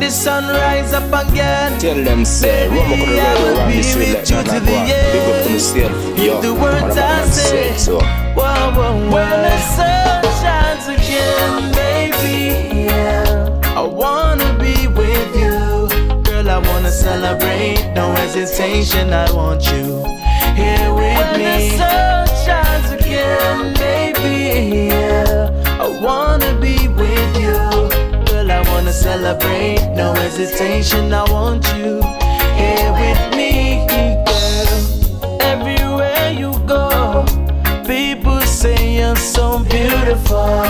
the sun rise up again. Tell them say, Rombokodo already run this way like none of one. Big up to myself, yo. The words I say, so. Whoa, whoa, whoa. When the sun shines again, baby, yeah. I wanna be with you, girl. I wanna celebrate, no hesitation. I want you here with when me. When the sun shines again, baby, yeah. I wanna be with you wanna celebrate, no hesitation. I want you here with me, girl. Everywhere you go, people say you're so beautiful.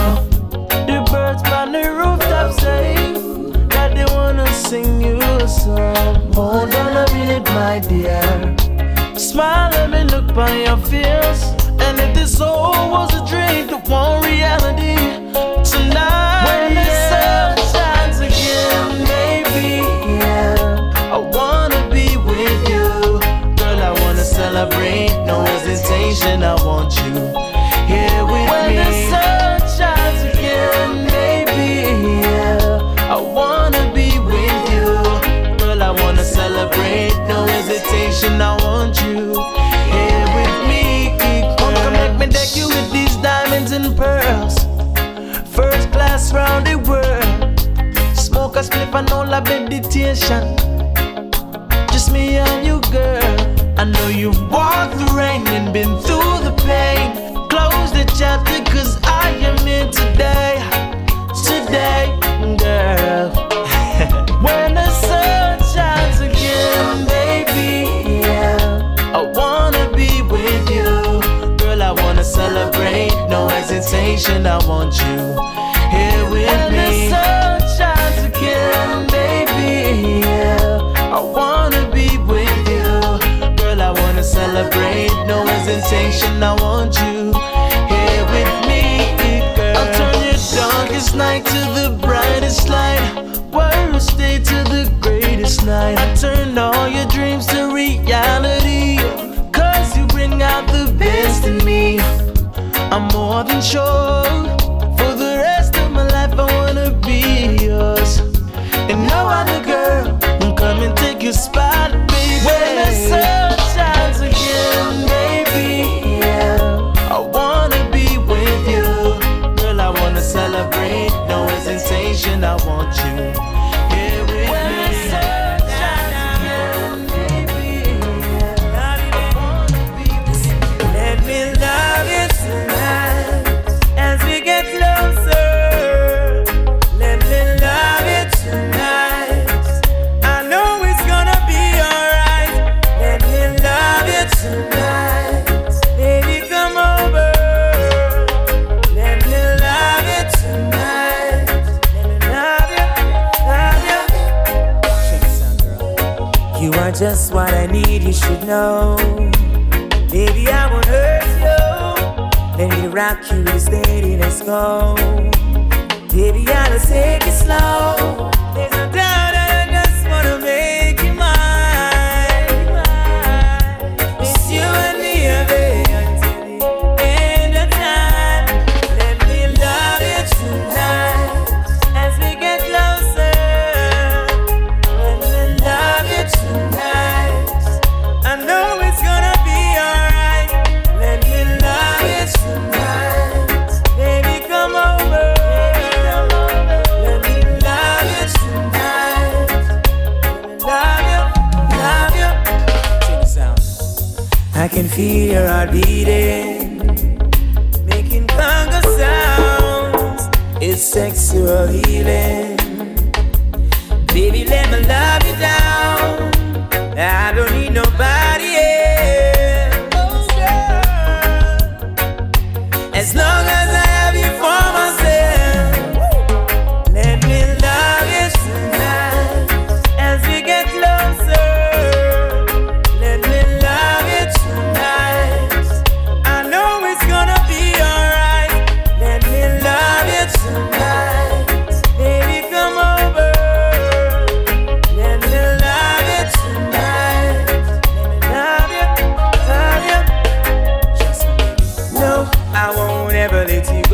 The birds on the rooftop say that they wanna sing you a song. Hold on a minute, my dear. Smile, let me look by your fears. And if this all was a dream, the one reality tonight. no hesitation. I want you here with me. never let you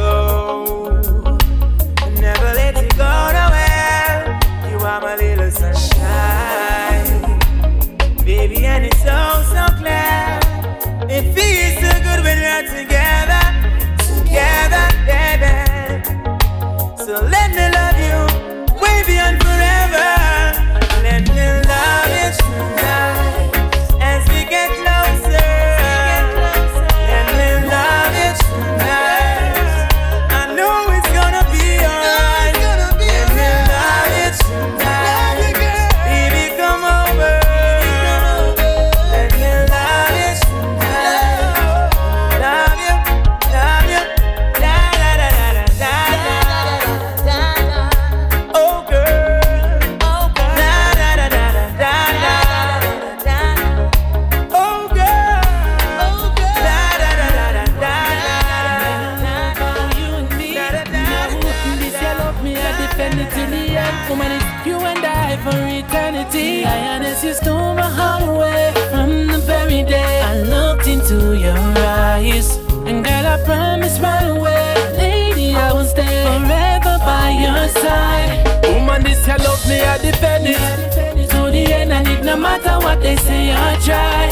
I promise right away, lady, I will stay forever by your side. Woman, this you love me, I defend it. To the end, and it no matter what they say, I try.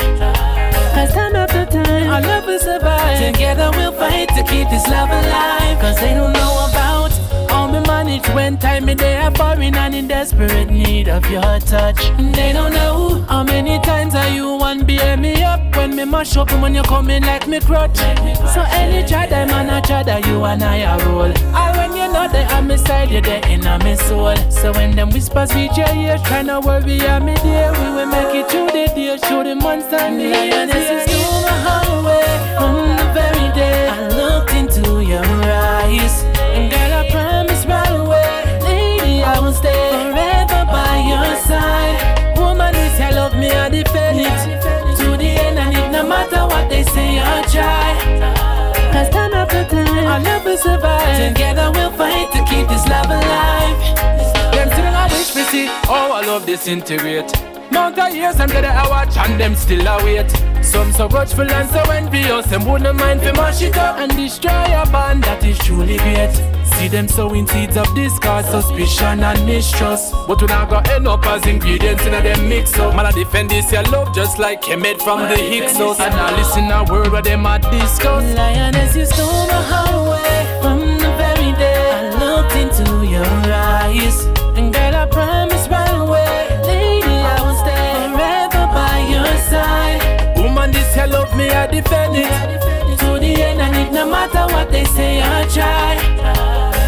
Cause time after time, our love will survive. Together we'll fight to keep this love alive. Cause they don't know about how me manage when time me they are foreign and in desperate need of your touch. They don't know how many times are you one bear me up when me mash up and when you come in like me crutch. So any try and I try that you and I are roll. I when you know they on me side, you're there in my soul. So when them whispers reach your ears, tryna worry I'm me there, we will make it through the day, show the months and the years. This is my highway from the very day I looked into your eyes. And girl, I promise right away, lady, I will stay forever by your side. I'll try. Cause time after time, love will survive. Together we'll fight to keep this love alive. Them still I wish we see, oh I love disintegrate. Mount of years I'm gonna I watch and them still await. Some so grudgeful and so envious, them wouldn't mind to mash it up and destroy a band that is truly great. See them sowing seeds of discord, suspicion and mistrust. But we not gonna end up as ingredients in a them mix up. Man, I defend this your love just like made from the Hyksos. And I listen a word where them a discuss. Lioness, you stole my heart away from the very day I looked into your eyes. And girl, I promise right away, lady, I will stay forever by your side. Woman, this your love me, I defend it. It no matter what they say, I try.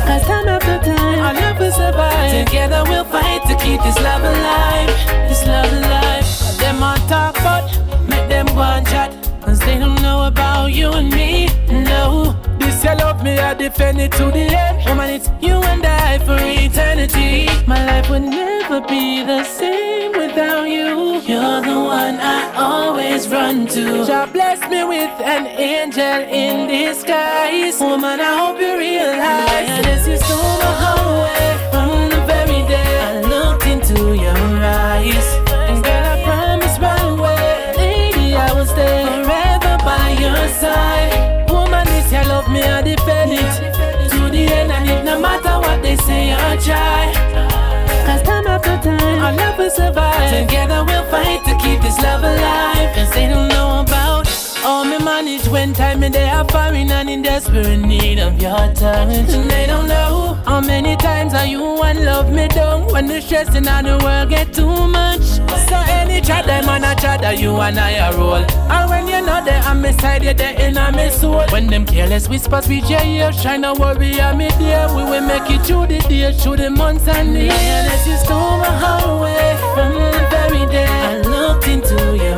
Cause time after time, love will survive. Together we'll fight to keep this love alive. This love alive. Them on talk, but make them go and chat. Cause they don't know about you and me. No. This you love me, I defend it to the end. Woman, it's you and I for eternity. My life would never be the same without you. You're the one I always run to. God bless me with an angel in disguise. Woman, I hope you realize this is stole my heart away from the very day I looked into your eyes. And girl, I promise right away, lady, I will stay forever by your side. Woman, this your love me, I defend it to the end, and it no matter what they say, I try. Our love will survive. Together we'll fight to keep this love alive. Cause they don't all me manage when time and they are foreign and in desperate need of your touch. And they don't know how many times are you one love me down when the stress in the world get too much. So any chat them and a chat that you and I are roll. And when you're not there, I'm beside you there in my soul. When them careless whispers reach your ears, trying to worry I'm me there. We will make it through the day, through the months and the years. You stole my heart away from the very day I looked into your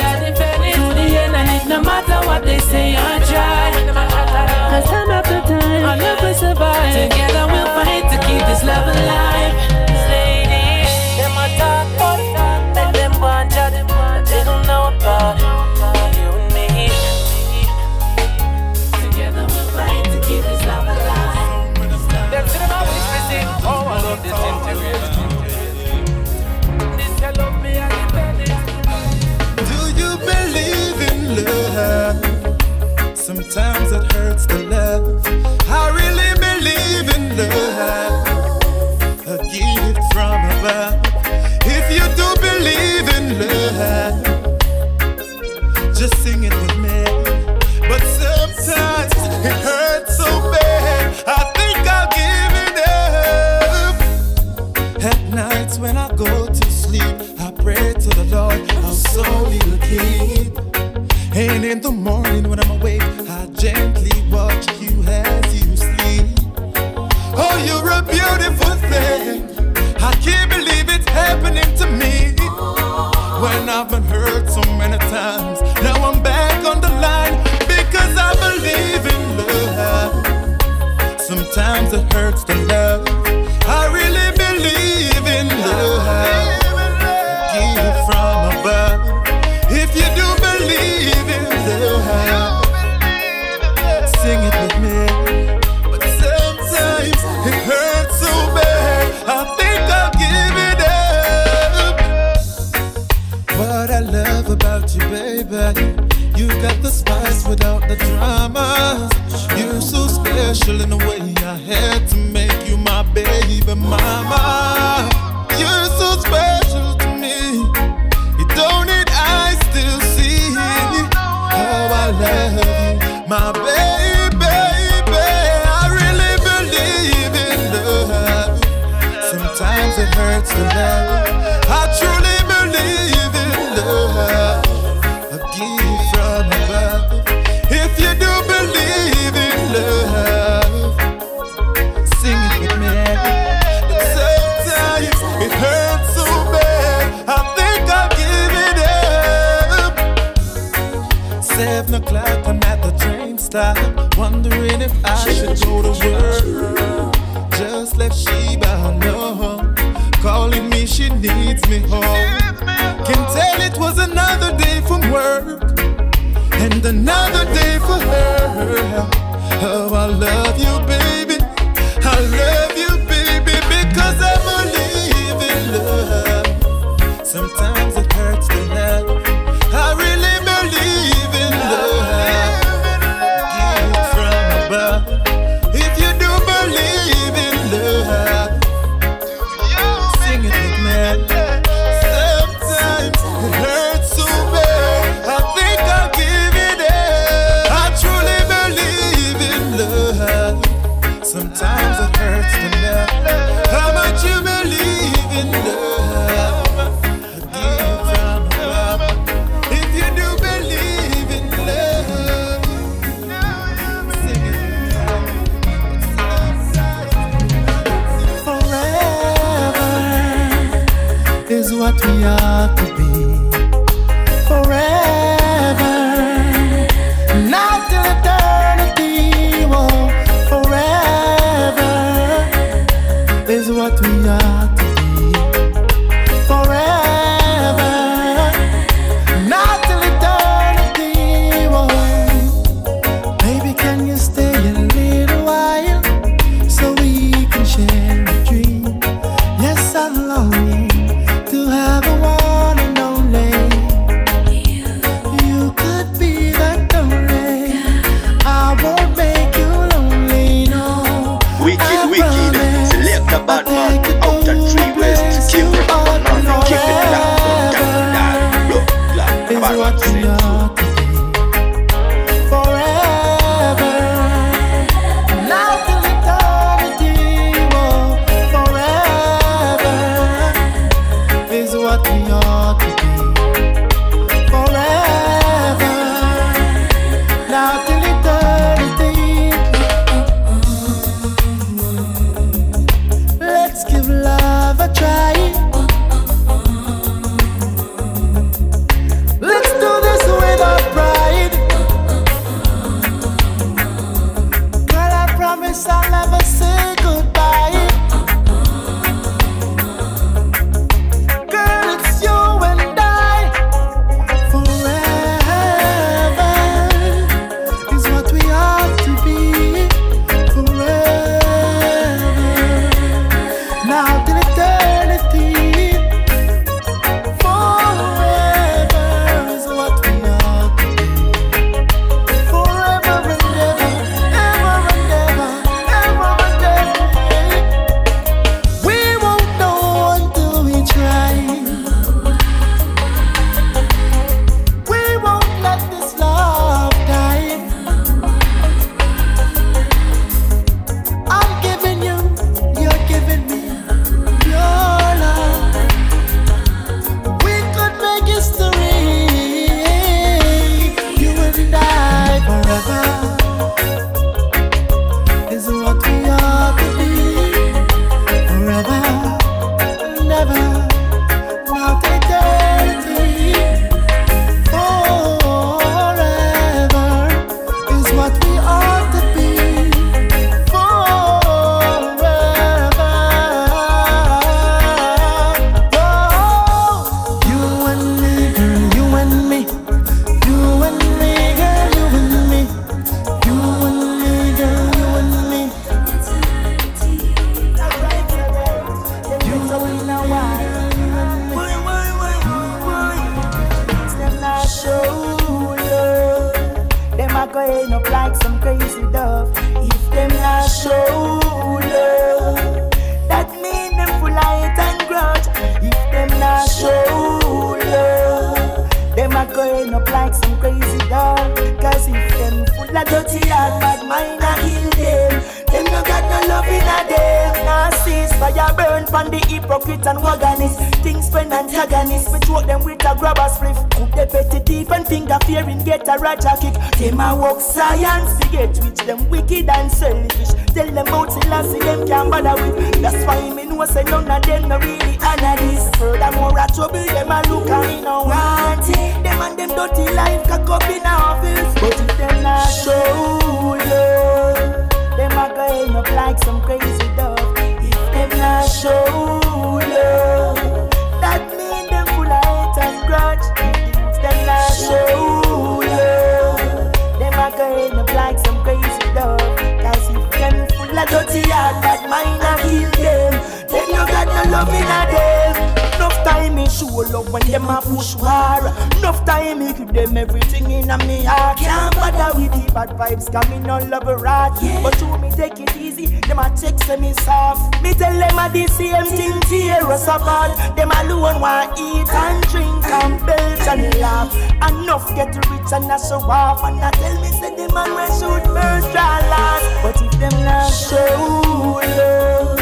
I. To the end, and it no matter what they say, I try. Cause time after time, love will survive. Together we'll fight to keep this love alive. times. Now I'm back on the line because I believe in love. Sometimes it hurts to love. I really believe in love. From above. If you do believe in love, sing it with me. baby. You got the spice without the drama. You're so special in the way I had to make you my baby mama. You're so special to me. You don't need eyes to see how I love you, my baby. it hurts to love. I should go the work. Just let Sheba know. Calling me, she needs me home. Can tell it was another day from work and another day for her. Oh, I love you, when them a push war. Enough time to give them everything in a me heart. Can't bother with the bad vibes, cause me no love a rat. Yeah. But you me take it easy, them a check say me soft. Me tell them a the same thing, tear us apart. Them alone want eat and drink and belt and laugh. Enough get rich and a so off. And I tell me say the man will shoot first draw last. But if them not show love,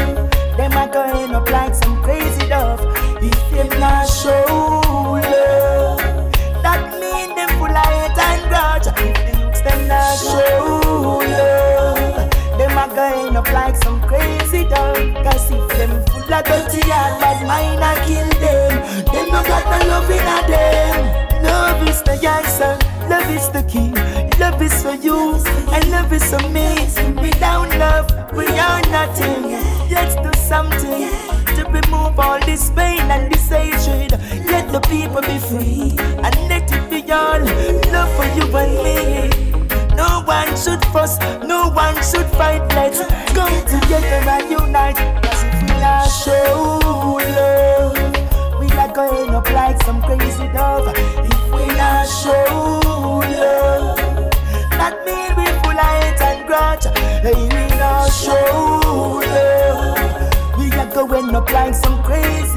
them a going up like some crazy dove. If them not show show you. Them a going up like some crazy dog. Cause if them full of dirty heart, bad mine I kill them. Them no got no love in them. Love is the answer, love is the key. Love is for you, and love is for me. Without love, we are nothing. Let's do something to remove all this pain and this hatred. like some crazy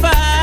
25.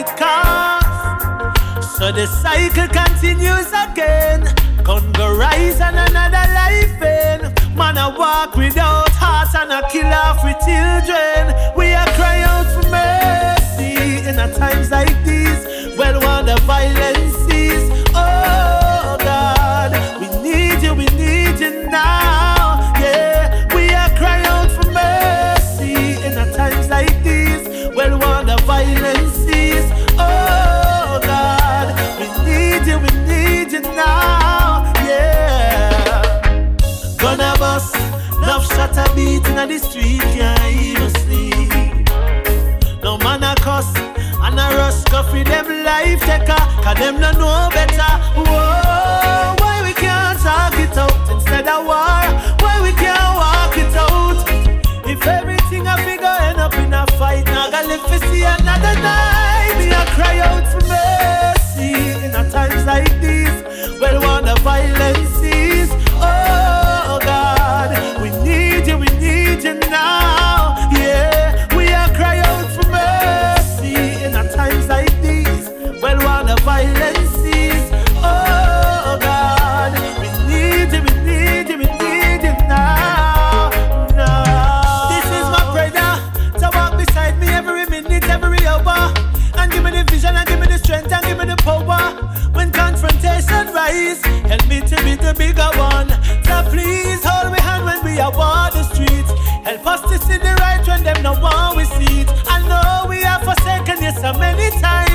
it costs. So the cycle can Shot a beat in the street, can't even sleep. No man a cuss and a rush, go for them life taker, cause them no know better. Whoa, why we can't talk it out instead of war? Why we can't walk it out? If everything I figure end up in a fight, now I live to see another night. Me I cry out for mercy in a times like this, well, one the violence we see it. I know we have forsaken you so many times.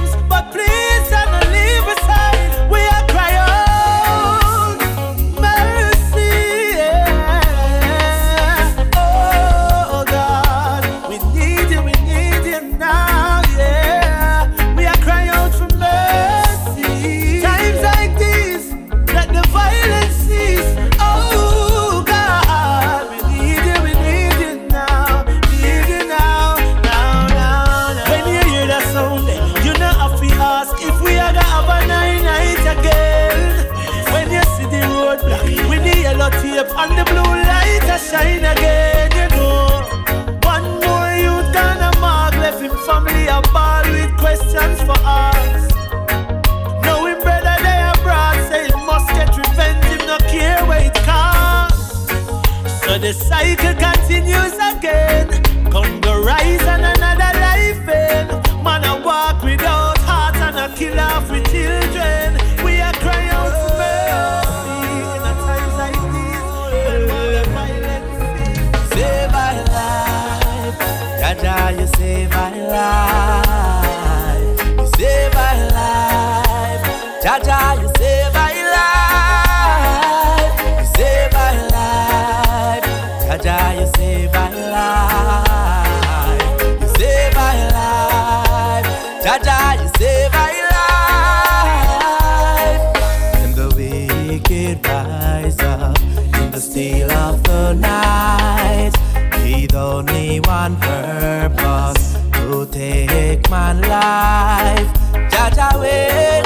Life, jah jah way.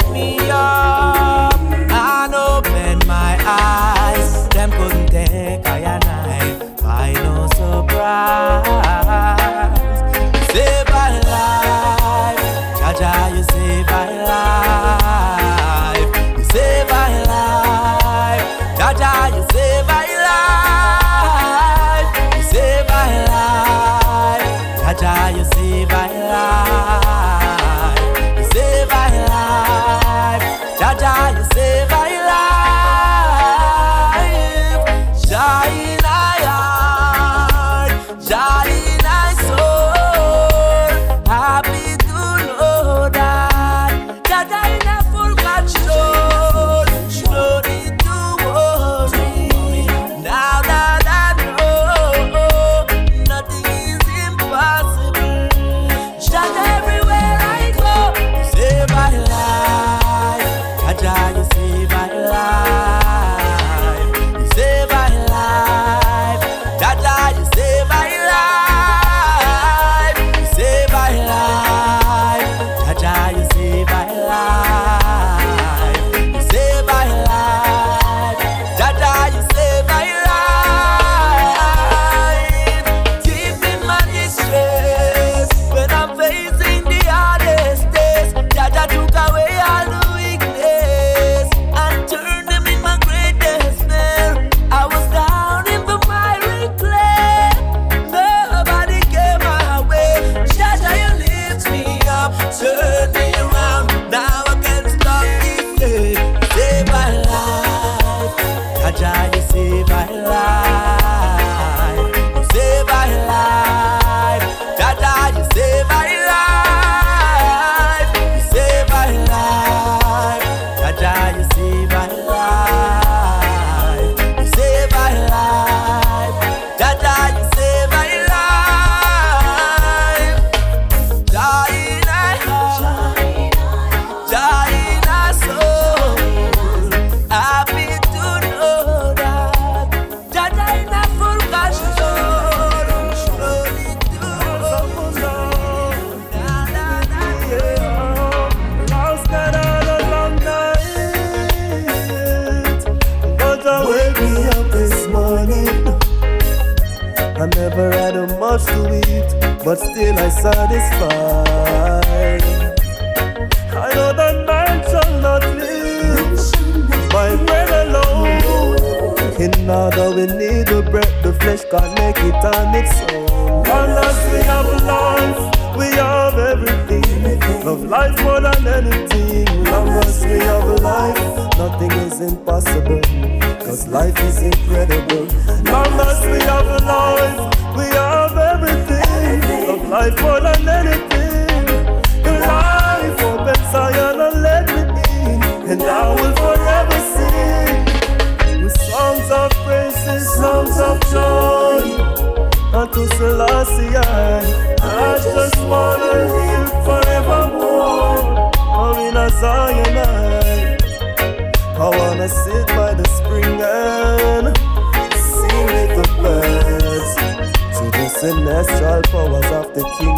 live a life. but still I satisfy. I know that man shall not live by bread alone. In order we need the bread, the flesh can't make it on its own. Unless we have life, we have everything. Love life more than anything. Unless we have life, nothing is impossible. Cause life is incredible. Unless we have life, we I fall on anything. Your life opens higher and let me in, and I will forever sing. With songs of praises, songs of joy. Unto Selassie, I, I just wanna live forevermore. Or in a Zion, I, I wanna sit by the spring and sing with the birds to the celestial the king.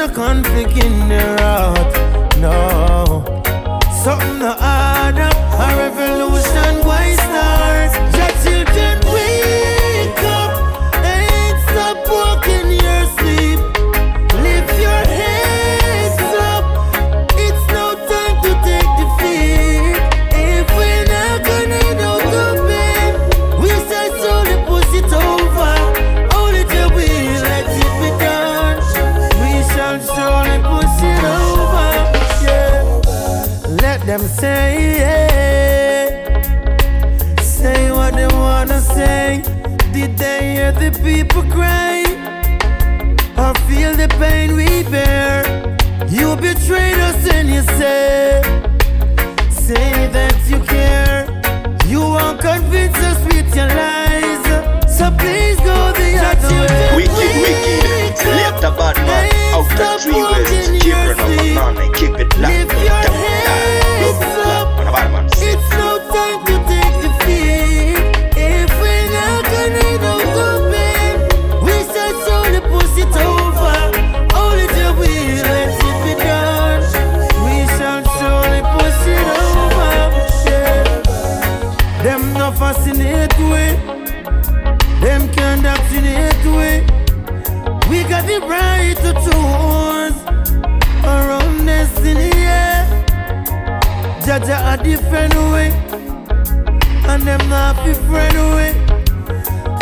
a conflict in there every day, hear the people cry. or feel the pain we bear. You betrayed us and you say, say that you care. You won't convince us with your lies. So please go the other way. Wicked, wicked. Left a bad man. Out the three ways. Children of a man, keep it locked. Keep your heads up. It's no the brighter tones around us in the judge Jah Jah a different way, and them not be friend way.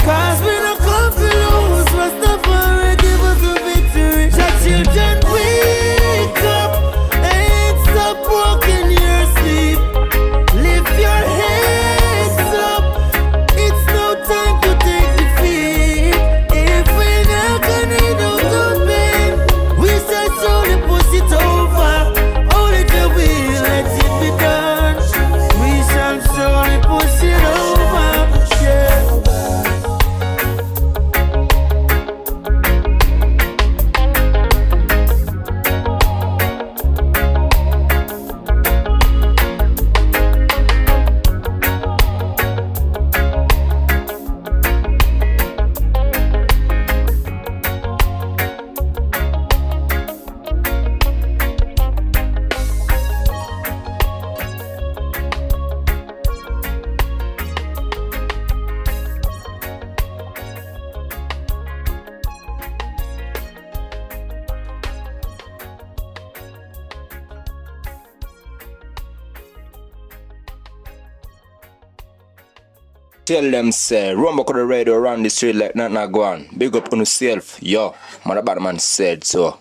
Cause we don't come to lose, Rastafari give us a victory. Jah Jah children. Tell them say, rumble to the radio around the street like nah not go on. Big up on yourself. Yo, my bad man said so.